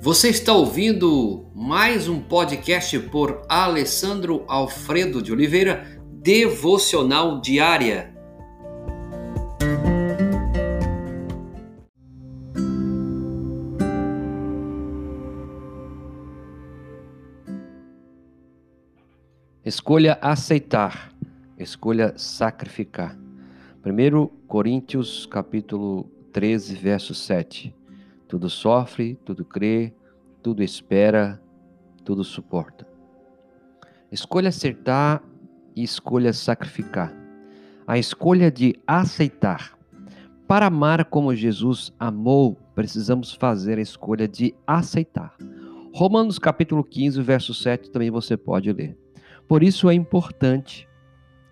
Você está ouvindo mais um podcast por Alessandro Alfredo de Oliveira, Devocional Diária. Escolha aceitar, escolha sacrificar. 1 Coríntios capítulo 13, verso 7. Tudo sofre, tudo crê, tudo espera, tudo suporta. Escolha acertar e escolha sacrificar. A escolha de aceitar. Para amar como Jesus amou, precisamos fazer a escolha de aceitar. Romanos capítulo 15, verso 7 também você pode ler. Por isso é importante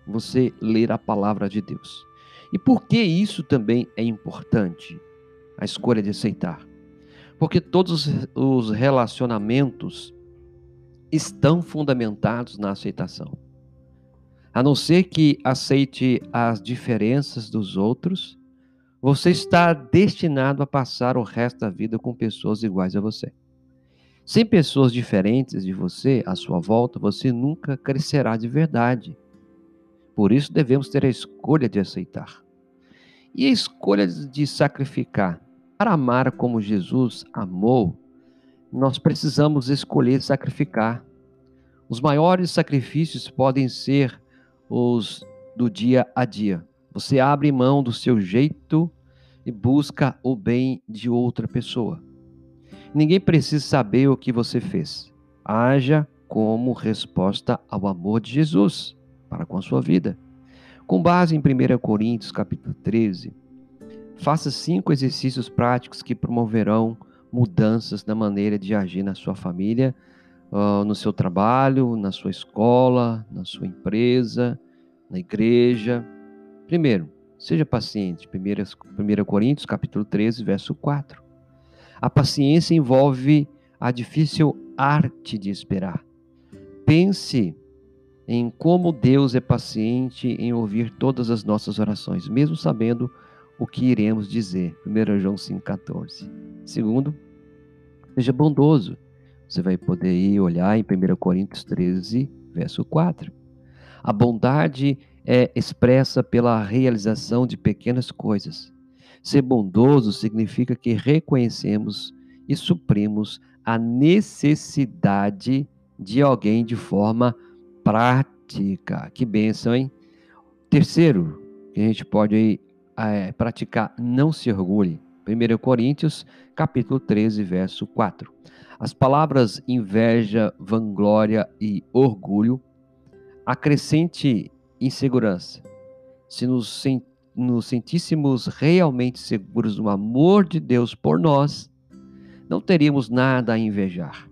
você ler a palavra de Deus. E por que isso também é importante? A escolha de aceitar. Porque todos os relacionamentos estão fundamentados na aceitação. A não ser que aceite as diferenças dos outros, você está destinado a passar o resto da vida com pessoas iguais a você. Sem pessoas diferentes de você à sua volta, você nunca crescerá de verdade. Por isso devemos ter a escolha de aceitar. E a escolha de sacrificar. Para amar como Jesus amou, nós precisamos escolher sacrificar. Os maiores sacrifícios podem ser os do dia a dia. Você abre mão do seu jeito e busca o bem de outra pessoa. Ninguém precisa saber o que você fez. Haja como resposta ao amor de Jesus para com a sua vida. Com base em 1 Coríntios capítulo 13, Faça cinco exercícios práticos que promoverão mudanças na maneira de agir na sua família, no seu trabalho, na sua escola, na sua empresa, na igreja. Primeiro, seja paciente. 1 Coríntios, capítulo 13, verso 4. A paciência envolve a difícil arte de esperar. Pense em como Deus é paciente em ouvir todas as nossas orações, mesmo sabendo o que iremos dizer. 1 João 5,14. Segundo, seja bondoso. Você vai poder ir olhar em 1 Coríntios 13, verso 4. A bondade é expressa pela realização de pequenas coisas. Ser bondoso significa que reconhecemos e suprimos a necessidade de alguém de forma prática. Que bênção, hein? Terceiro, que a gente pode é, praticar não se orgulhe. 1 Coríntios, capítulo 13, verso 4. As palavras inveja, vanglória e orgulho acrescente insegurança. Se nos, nos sentíssemos realmente seguros do amor de Deus por nós, não teríamos nada a invejar,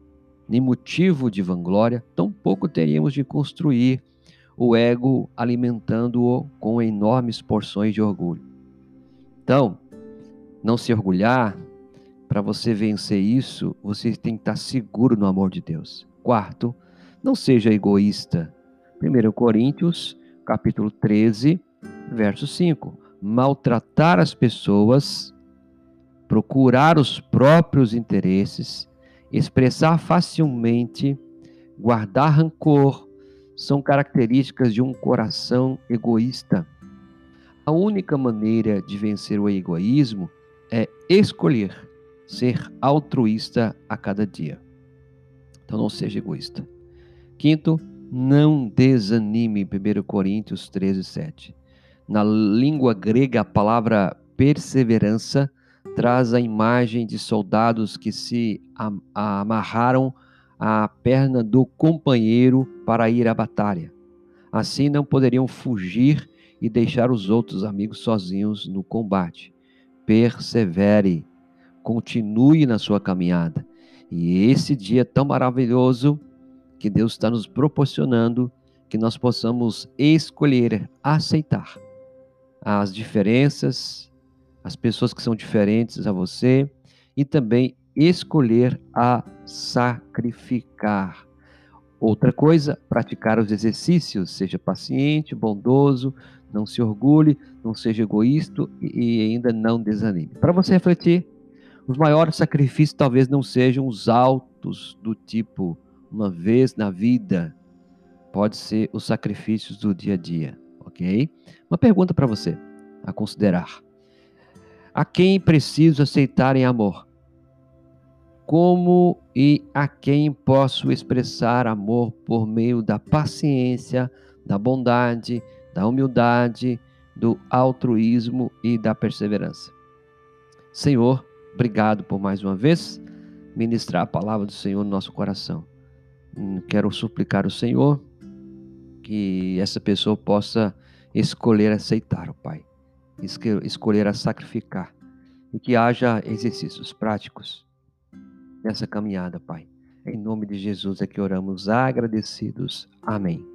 nem motivo de vanglória, tampouco teríamos de construir o ego alimentando-o com enormes porções de orgulho. Então, não se orgulhar, para você vencer isso, você tem que estar seguro no amor de Deus. Quarto, não seja egoísta. 1 Coríntios, capítulo 13, verso 5. Maltratar as pessoas, procurar os próprios interesses, expressar facilmente, guardar rancor, são características de um coração egoísta. A única maneira de vencer o egoísmo é escolher ser altruísta a cada dia. Então não seja egoísta. Quinto, não desanime. 1 Coríntios 13, 7. Na língua grega, a palavra perseverança traz a imagem de soldados que se amarraram à perna do companheiro para ir à batalha. Assim não poderiam fugir e deixar os outros amigos sozinhos no combate. Persevere, continue na sua caminhada. E esse dia tão maravilhoso que Deus está nos proporcionando, que nós possamos escolher, aceitar as diferenças, as pessoas que são diferentes a você e também escolher a sacrificar. Outra coisa, praticar os exercícios, seja paciente, bondoso, não se orgulhe, não seja egoísta e ainda não desanime. Para você refletir, Os maiores sacrifícios talvez não sejam os altos do tipo uma vez na vida. Pode ser os sacrifícios do dia a dia, ok? Uma pergunta para você a considerar. A quem preciso aceitar em amor? Como e a quem posso expressar amor por meio da paciência, da bondade, da humildade, do altruísmo e da perseverança? Senhor, obrigado por mais uma vez ministrar a palavra do Senhor no nosso coração. Hum, quero suplicar ao Senhor que essa pessoa possa escolher aceitar, o Pai, escolher a sacrificar e que haja exercícios práticos nessa caminhada, Pai. Em nome de Jesus é que oramos agradecidos. Amém.